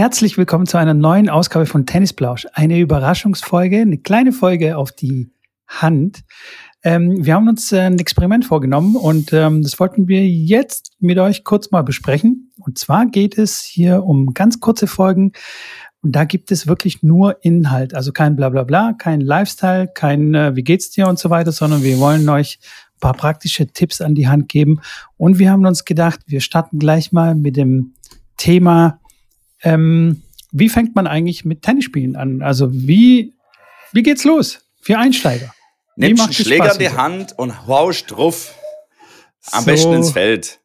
herzlich willkommen zu einer neuen Ausgabe von Tennisplausch. Eine Überraschungsfolge, eine kleine Folge auf die Hand. Ähm, wir haben uns äh, ein Experiment vorgenommen und ähm, das wollten wir jetzt mit euch kurz mal besprechen. Und zwar geht es hier um ganz kurze Folgen und da gibt es wirklich nur Inhalt, also kein Blablabla, kein Lifestyle, kein äh, Wie geht's dir und so weiter, sondern wir wollen euch ein paar praktische Tipps an die Hand geben. Und wir haben uns gedacht, wir starten gleich mal mit dem Thema, ähm, wie fängt man eigentlich mit Tennisspielen an? Also wie, wie geht's los für Einsteiger? Nimmst einen Schläger in die Hand und haust drauf. Am so, besten ins Feld.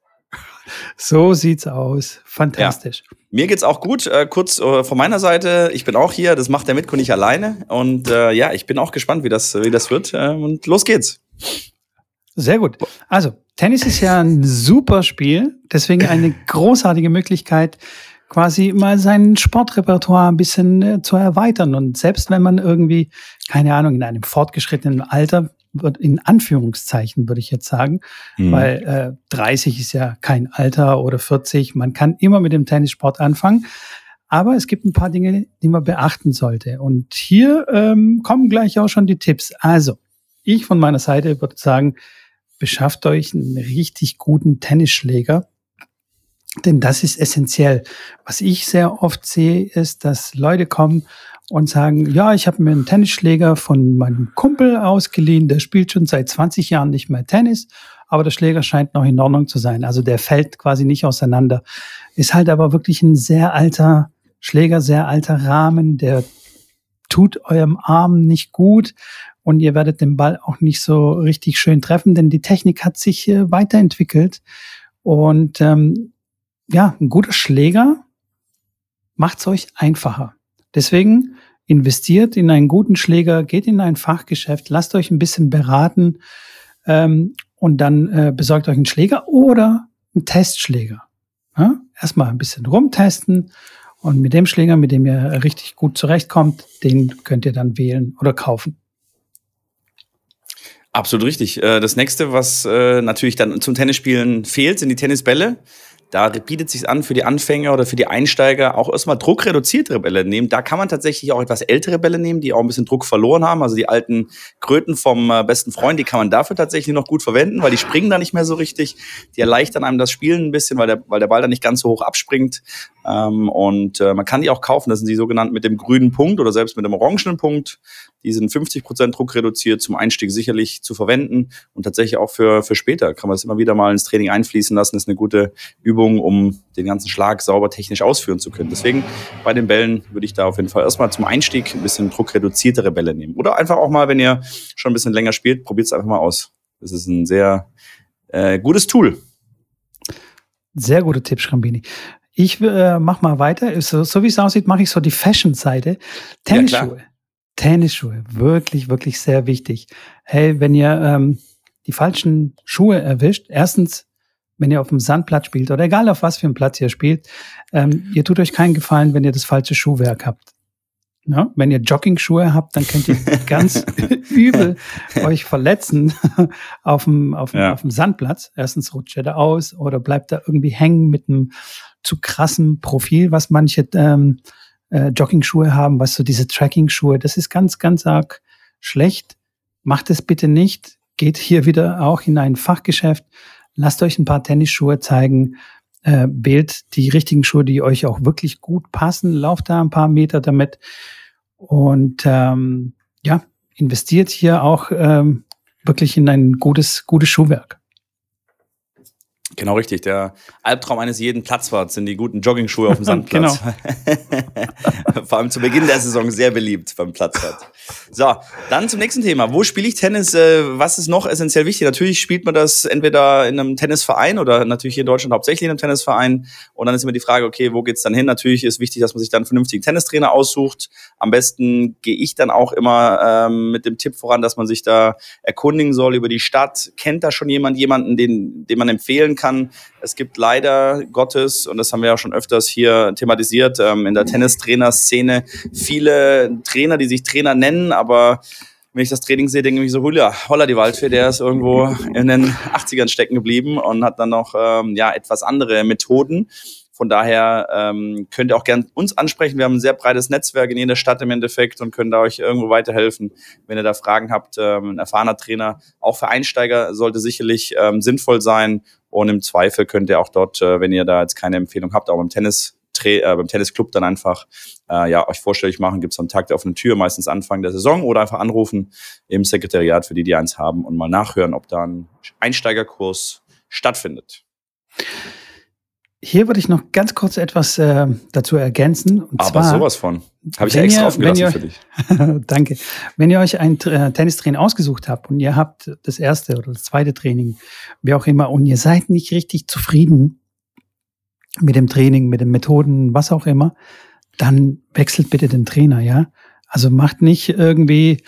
So sieht's aus. Fantastisch. Ja. Mir geht's auch gut. Äh, kurz äh, von meiner Seite, ich bin auch hier. Das macht der Mitko nicht alleine. Und äh, ja, ich bin auch gespannt, wie das, wie das wird. Äh, und los geht's. Sehr gut. Also, Tennis ist ja ein super Spiel. Deswegen eine großartige Möglichkeit, quasi mal sein Sportrepertoire ein bisschen äh, zu erweitern. Und selbst wenn man irgendwie, keine Ahnung, in einem fortgeschrittenen Alter, wird in Anführungszeichen würde ich jetzt sagen, mhm. weil äh, 30 ist ja kein Alter oder 40, man kann immer mit dem Tennissport anfangen. Aber es gibt ein paar Dinge, die man beachten sollte. Und hier ähm, kommen gleich auch schon die Tipps. Also, ich von meiner Seite würde sagen, beschafft euch einen richtig guten Tennisschläger denn das ist essentiell. Was ich sehr oft sehe, ist, dass Leute kommen und sagen, ja, ich habe mir einen Tennisschläger von meinem Kumpel ausgeliehen, der spielt schon seit 20 Jahren nicht mehr Tennis, aber der Schläger scheint noch in Ordnung zu sein. Also der fällt quasi nicht auseinander. Ist halt aber wirklich ein sehr alter Schläger, sehr alter Rahmen, der tut eurem Arm nicht gut und ihr werdet den Ball auch nicht so richtig schön treffen, denn die Technik hat sich äh, weiterentwickelt. Und ähm, ja, ein guter Schläger macht es euch einfacher. Deswegen investiert in einen guten Schläger, geht in ein Fachgeschäft, lasst euch ein bisschen beraten ähm, und dann äh, besorgt euch einen Schläger oder einen Testschläger. Ja? Erstmal ein bisschen rumtesten und mit dem Schläger, mit dem ihr richtig gut zurechtkommt, den könnt ihr dann wählen oder kaufen. Absolut richtig. Äh, das nächste, was äh, natürlich dann zum Tennisspielen fehlt, sind die Tennisbälle. Da bietet sich an für die Anfänger oder für die Einsteiger auch erstmal druckreduziertere Bälle nehmen. Da kann man tatsächlich auch etwas ältere Bälle nehmen, die auch ein bisschen Druck verloren haben. Also die alten Kröten vom äh, besten Freund, die kann man dafür tatsächlich noch gut verwenden, weil die springen da nicht mehr so richtig. Die erleichtern einem das Spielen ein bisschen, weil der, weil der Ball da nicht ganz so hoch abspringt. Ähm, und äh, man kann die auch kaufen. Das sind die sogenannten mit dem grünen Punkt oder selbst mit dem orangenen Punkt. Die sind 50 Prozent Druck reduziert, zum Einstieg sicherlich zu verwenden und tatsächlich auch für, für später kann man das immer wieder mal ins Training einfließen lassen. Das ist eine gute Übung Übung, um den ganzen Schlag sauber technisch ausführen zu können. Deswegen bei den Bällen würde ich da auf jeden Fall erstmal zum Einstieg ein bisschen druckreduziertere Bälle nehmen. Oder einfach auch mal, wenn ihr schon ein bisschen länger spielt, probiert es einfach mal aus. Das ist ein sehr äh, gutes Tool. Sehr guter Tipp, Schrambini. Ich äh, mach mal weiter. So, so wie es aussieht, mache ich so die Fashion-Seite. Tennisschuhe. Ja, Tennisschuhe. Wirklich, wirklich sehr wichtig. Hey, wenn ihr ähm, die falschen Schuhe erwischt, erstens wenn ihr auf dem Sandplatz spielt oder egal auf was für einem Platz ihr spielt, ähm, ihr tut euch keinen Gefallen, wenn ihr das falsche Schuhwerk habt. Ja? Wenn ihr Jogging-Schuhe habt, dann könnt ihr ganz übel euch verletzen auf dem, auf, dem, ja. auf dem Sandplatz. Erstens rutscht ihr da aus oder bleibt da irgendwie hängen mit einem zu krassen Profil, was manche ähm, äh, Jogging-Schuhe haben, was so diese Tracking-Schuhe, das ist ganz, ganz arg schlecht. Macht es bitte nicht. Geht hier wieder auch in ein Fachgeschäft lasst euch ein paar Tennisschuhe zeigen, äh, wählt die richtigen Schuhe, die euch auch wirklich gut passen, lauft da ein paar Meter damit und ähm, ja, investiert hier auch ähm, wirklich in ein gutes, gutes Schuhwerk. Genau richtig. Der Albtraum eines jeden Platzwarts sind die guten Jogging-Schuhe auf dem Sandplatz. genau. Vor allem zu Beginn der Saison sehr beliebt beim Platzwart. So, dann zum nächsten Thema. Wo spiele ich Tennis? Äh, was ist noch essentiell wichtig? Natürlich spielt man das entweder in einem Tennisverein oder natürlich hier in Deutschland hauptsächlich in einem Tennisverein. Und dann ist immer die Frage, okay, wo geht's dann hin? Natürlich ist wichtig, dass man sich dann einen vernünftigen Tennistrainer aussucht. Am besten gehe ich dann auch immer ähm, mit dem Tipp voran, dass man sich da erkundigen soll über die Stadt. Kennt da schon jemand jemanden, den, den man empfehlen kann? Kann. Es gibt leider Gottes, und das haben wir ja schon öfters hier thematisiert, ähm, in der Tennistrainer-Szene viele Trainer, die sich Trainer nennen, aber wenn ich das Training sehe, denke ich so, Julia, holla die Waldfee, der ist irgendwo in den 80ern stecken geblieben und hat dann noch ähm, ja, etwas andere Methoden. Von daher ähm, könnt ihr auch gern uns ansprechen. Wir haben ein sehr breites Netzwerk in jeder Stadt im Endeffekt und können da euch irgendwo weiterhelfen, wenn ihr da Fragen habt. Ähm, ein erfahrener Trainer, auch für Einsteiger, sollte sicherlich ähm, sinnvoll sein. Und im Zweifel könnt ihr auch dort, äh, wenn ihr da jetzt keine Empfehlung habt, auch beim Tennis äh, beim Tennisclub dann einfach äh, ja, euch vorstellig machen, gibt es am Tag der offenen Tür, meistens Anfang der Saison oder einfach anrufen im Sekretariat für die, die eins haben und mal nachhören, ob da ein Einsteigerkurs stattfindet. Hier würde ich noch ganz kurz etwas äh, dazu ergänzen. Und Aber zwar, sowas von. Habe ich extra ihr, offen gelassen ihr, für dich. danke. Wenn ihr euch ein äh, Tennistraining ausgesucht habt und ihr habt das erste oder das zweite Training, wie auch immer, und ihr seid nicht richtig zufrieden mit dem Training, mit den Methoden, was auch immer, dann wechselt bitte den Trainer, ja. Also macht nicht irgendwie,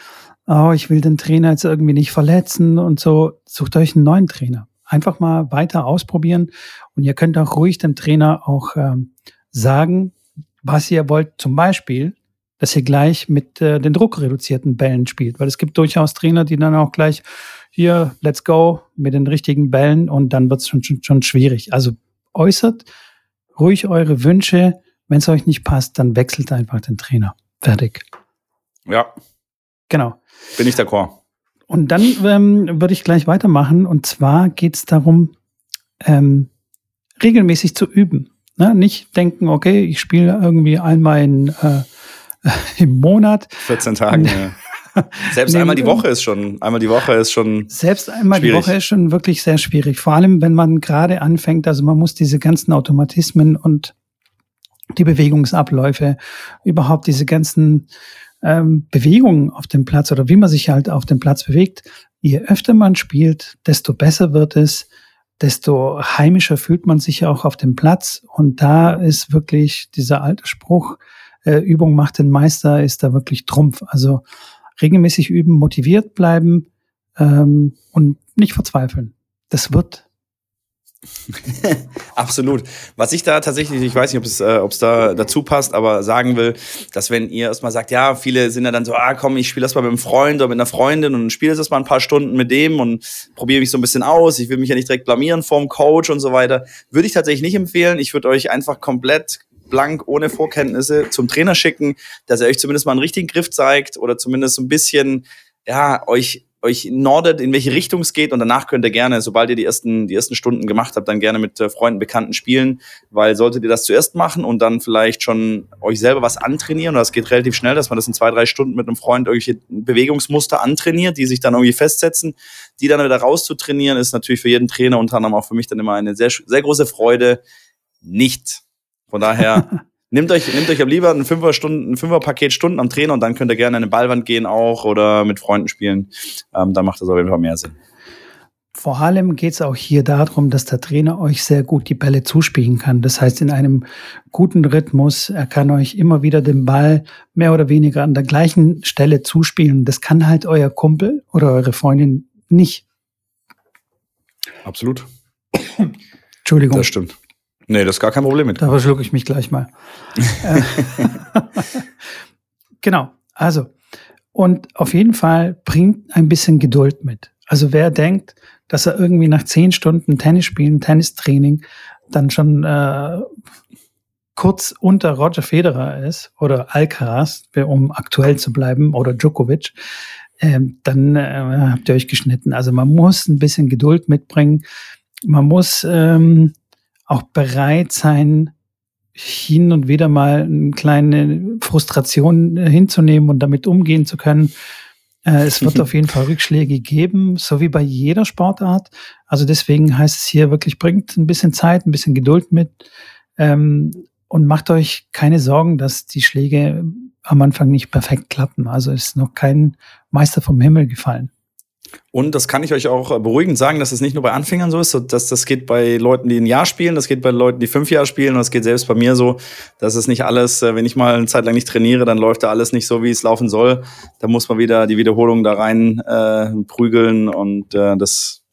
oh, ich will den Trainer jetzt irgendwie nicht verletzen und so. Sucht euch einen neuen Trainer. Einfach mal weiter ausprobieren und ihr könnt auch ruhig dem Trainer auch ähm, sagen, was ihr wollt. Zum Beispiel, dass ihr gleich mit äh, den druckreduzierten Bällen spielt, weil es gibt durchaus Trainer, die dann auch gleich hier, let's go mit den richtigen Bällen und dann wird es schon, schon, schon schwierig. Also äußert ruhig eure Wünsche. Wenn es euch nicht passt, dann wechselt einfach den Trainer. Fertig. Ja. Genau. Bin ich d'accord. Und dann ähm, würde ich gleich weitermachen. Und zwar geht es darum, ähm, regelmäßig zu üben. Ne? Nicht denken, okay, ich spiele irgendwie einmal in, äh, im Monat. 14 Tagen, ja. Selbst einmal die Woche ist schon, einmal die Woche ist schon. Selbst einmal schwierig. die Woche ist schon wirklich sehr schwierig. Vor allem, wenn man gerade anfängt, also man muss diese ganzen Automatismen und die Bewegungsabläufe, überhaupt diese ganzen ähm, Bewegungen auf dem Platz oder wie man sich halt auf dem Platz bewegt. Je öfter man spielt, desto besser wird es, desto heimischer fühlt man sich auch auf dem Platz. Und da ist wirklich dieser alte Spruch, äh, Übung macht den Meister, ist da wirklich Trumpf. Also regelmäßig üben, motiviert bleiben ähm, und nicht verzweifeln. Das wird. Absolut. Was ich da tatsächlich, ich weiß nicht, ob es, äh, ob es da dazu passt, aber sagen will, dass wenn ihr erstmal sagt, ja, viele sind ja dann so, ah komm, ich spiele das mal mit einem Freund oder mit einer Freundin und spiele das mal ein paar Stunden mit dem und probiere mich so ein bisschen aus. Ich will mich ja nicht direkt blamieren vorm Coach und so weiter. Würde ich tatsächlich nicht empfehlen. Ich würde euch einfach komplett blank, ohne Vorkenntnisse zum Trainer schicken, dass er euch zumindest mal einen richtigen Griff zeigt oder zumindest so ein bisschen, ja, euch euch nordet, in welche Richtung es geht. Und danach könnt ihr gerne, sobald ihr die ersten, die ersten Stunden gemacht habt, dann gerne mit äh, Freunden, Bekannten spielen, weil solltet ihr das zuerst machen und dann vielleicht schon euch selber was antrainieren, und das geht relativ schnell, dass man das in zwei, drei Stunden mit einem Freund irgendwelche Bewegungsmuster antrainiert, die sich dann irgendwie festsetzen, die dann wieder rauszutrainieren, ist natürlich für jeden Trainer, unter anderem auch für mich dann immer eine sehr, sehr große Freude, nicht. Von daher nehmt euch, nehmt euch am lieber ein Fünfer Stunden, ein Fünfer-Paket Stunden am Trainer und dann könnt ihr gerne in eine Ballwand gehen auch oder mit Freunden spielen. Ähm, da macht das auf jeden Fall mehr Sinn. Vor allem geht es auch hier darum, dass der Trainer euch sehr gut die Bälle zuspielen kann. Das heißt, in einem guten Rhythmus, er kann euch immer wieder den Ball mehr oder weniger an der gleichen Stelle zuspielen. Das kann halt euer Kumpel oder eure Freundin nicht. Absolut. Entschuldigung. Das stimmt. Nee, das ist gar kein Problem mit. Da verschlucke ich mich gleich mal. Äh, genau. Also, und auf jeden Fall bringt ein bisschen Geduld mit. Also wer denkt, dass er irgendwie nach zehn Stunden Tennis spielen, Tennistraining, dann schon äh, kurz unter Roger Federer ist oder Alcaraz, um aktuell zu bleiben, oder Djokovic, ähm, dann äh, habt ihr euch geschnitten. Also man muss ein bisschen Geduld mitbringen. Man muss ähm, auch bereit sein, hin und wieder mal eine kleine Frustration äh, hinzunehmen und damit umgehen zu können. Äh, es wird auf jeden Fall Rückschläge geben, so wie bei jeder Sportart. Also deswegen heißt es hier wirklich, bringt ein bisschen Zeit, ein bisschen Geduld mit ähm, und macht euch keine Sorgen, dass die Schläge am Anfang nicht perfekt klappen. Also ist noch kein Meister vom Himmel gefallen. Und das kann ich euch auch äh, beruhigend sagen, dass es nicht nur bei Anfängern so ist, dass das geht bei Leuten, die ein Jahr spielen, das geht bei Leuten, die fünf Jahre spielen und das geht selbst bei mir so, dass es nicht alles, äh, wenn ich mal eine Zeit lang nicht trainiere, dann läuft da alles nicht so, wie es laufen soll. Da muss man wieder die Wiederholung da rein äh, prügeln und äh, das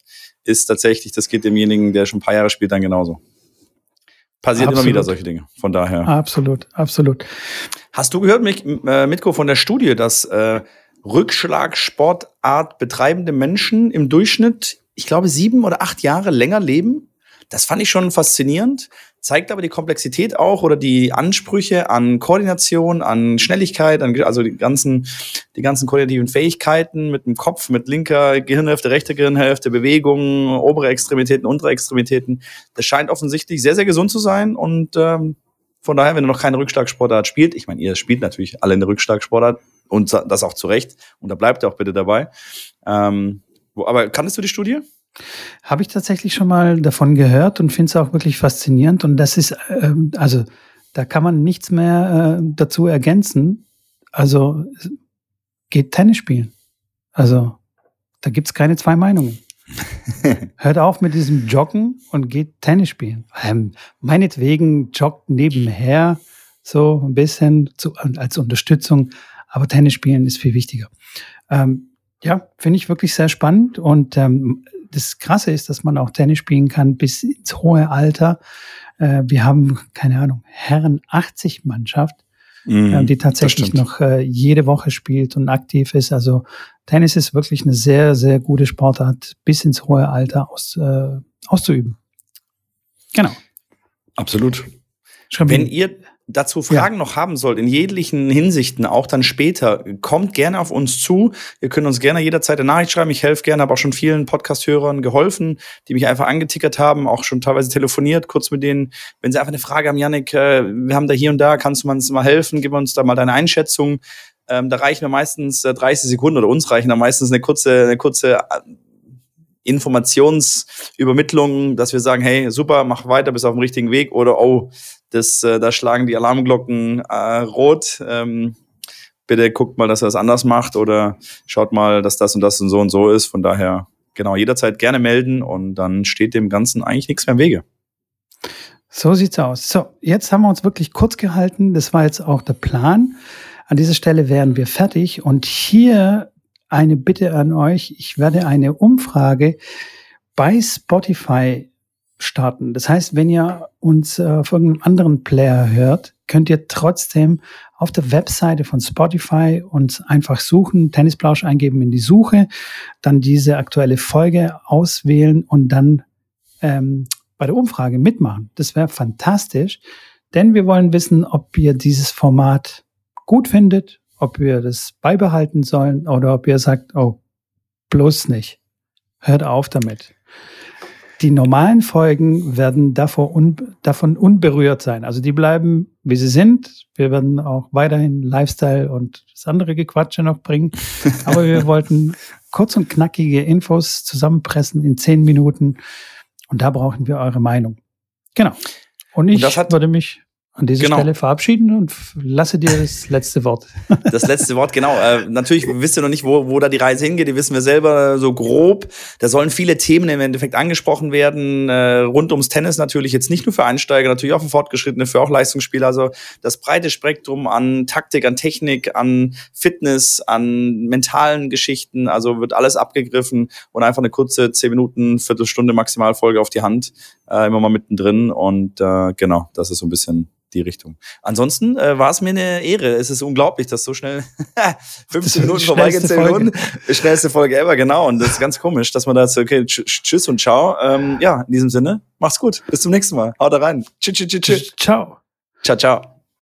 ist tatsächlich, das geht demjenigen, der schon ein paar Jahre spielt, dann genauso. Passiert absolut. immer wieder solche Dinge. Von daher. Absolut, absolut. Hast du gehört, äh, Mitko, von der Studie, dass äh, Rückschlagsportart betreibende Menschen im Durchschnitt, ich glaube, sieben oder acht Jahre länger leben. Das fand ich schon faszinierend. zeigt aber die Komplexität auch oder die Ansprüche an Koordination, an Schnelligkeit, an, also die ganzen, die ganzen koordinativen Fähigkeiten mit dem Kopf, mit linker Gehirnhälfte, rechter Gehirnhälfte, Bewegungen, obere Extremitäten, untere Extremitäten. Das scheint offensichtlich sehr, sehr gesund zu sein und ähm, von daher, wenn du noch keine Rückschlagsportart spielt, ich meine, ihr spielt natürlich alle eine Rückschlagsportart und das auch zu Recht und da bleibt ihr auch bitte dabei. Ähm, wo, aber kanntest du die Studie? Habe ich tatsächlich schon mal davon gehört und finde es auch wirklich faszinierend. Und das ist, ähm, also da kann man nichts mehr äh, dazu ergänzen. Also geht Tennis spielen. Also da gibt es keine zwei Meinungen. Hört auf mit diesem Joggen und geht Tennis spielen. Ähm, meinetwegen joggt nebenher so ein bisschen zu, als Unterstützung, aber Tennis spielen ist viel wichtiger. Ähm, ja, finde ich wirklich sehr spannend und ähm, das Krasse ist, dass man auch Tennis spielen kann bis ins hohe Alter. Äh, wir haben, keine Ahnung, Herren 80 Mannschaft, mm, äh, die tatsächlich noch äh, jede Woche spielt und aktiv ist. Also Tennis ist wirklich eine sehr, sehr gute Sportart, bis ins hohe Alter aus, äh, auszuüben. Genau. Absolut. Wenn ihr dazu Fragen ja. noch haben sollt, in jeglichen Hinsichten, auch dann später, kommt gerne auf uns zu. Ihr könnt uns gerne jederzeit eine Nachricht schreiben. Ich helfe gerne, habe auch schon vielen Podcast-Hörern geholfen, die mich einfach angetickert haben, auch schon teilweise telefoniert, kurz mit denen. Wenn sie einfach eine Frage haben, Janik, äh, wir haben da hier und da, kannst du uns mal helfen? Gib uns da mal deine Einschätzung. Ähm, da reichen wir meistens äh, 30 Sekunden oder uns reichen da meistens eine kurze, eine kurze äh, Informationsübermittlung, dass wir sagen, hey, super, mach weiter, bist auf dem richtigen Weg oder oh, das, äh, da schlagen die Alarmglocken äh, rot. Ähm, bitte guckt mal, dass er es anders macht oder schaut mal, dass das und das und so und so ist. Von daher, genau, jederzeit gerne melden und dann steht dem Ganzen eigentlich nichts mehr im Wege. So sieht's aus. So, jetzt haben wir uns wirklich kurz gehalten. Das war jetzt auch der Plan. An dieser Stelle wären wir fertig und hier eine Bitte an euch. Ich werde eine Umfrage bei Spotify starten. Das heißt, wenn ihr uns äh, auf irgendeinem anderen Player hört, könnt ihr trotzdem auf der Webseite von Spotify uns einfach suchen, Tennisplausch eingeben in die Suche, dann diese aktuelle Folge auswählen und dann ähm, bei der Umfrage mitmachen. Das wäre fantastisch, denn wir wollen wissen, ob ihr dieses Format gut findet ob wir das beibehalten sollen oder ob ihr sagt, oh, bloß nicht. Hört auf damit. Die normalen Folgen werden davon unberührt sein. Also die bleiben, wie sie sind. Wir werden auch weiterhin Lifestyle und das andere Gequatsche noch bringen. Aber wir wollten kurz und knackige Infos zusammenpressen in zehn Minuten. Und da brauchen wir eure Meinung. Genau. Und ich und würde mich an dieser genau. Stelle verabschieden und lasse dir das letzte Wort. Das letzte Wort, genau. Äh, natürlich wisst ihr noch nicht, wo, wo da die Reise hingeht. Die wissen wir selber so grob. Da sollen viele Themen im Endeffekt angesprochen werden. Äh, rund ums Tennis natürlich jetzt nicht nur für Einsteiger, natürlich auch für Fortgeschrittene, für auch Leistungsspieler. Also das breite Spektrum an Taktik, an Technik, an Fitness, an mentalen Geschichten. Also wird alles abgegriffen und einfach eine kurze zehn Minuten, Viertelstunde maximal Folge auf die Hand. Äh, immer mal mittendrin. Und äh, genau, das ist so ein bisschen die Richtung. Ansonsten äh, war es mir eine Ehre. Es ist unglaublich, dass so schnell 15 Minuten vorbeigehen, 10 Minuten. Schnellste Folge ever, genau. Und das ist ganz komisch, dass man da so, okay, tschüss und ciao. Ähm, ja, in diesem Sinne, mach's gut. Bis zum nächsten Mal. Haut rein. Tschüss, tschüss, tschüss. Ciao. Ciao, ciao.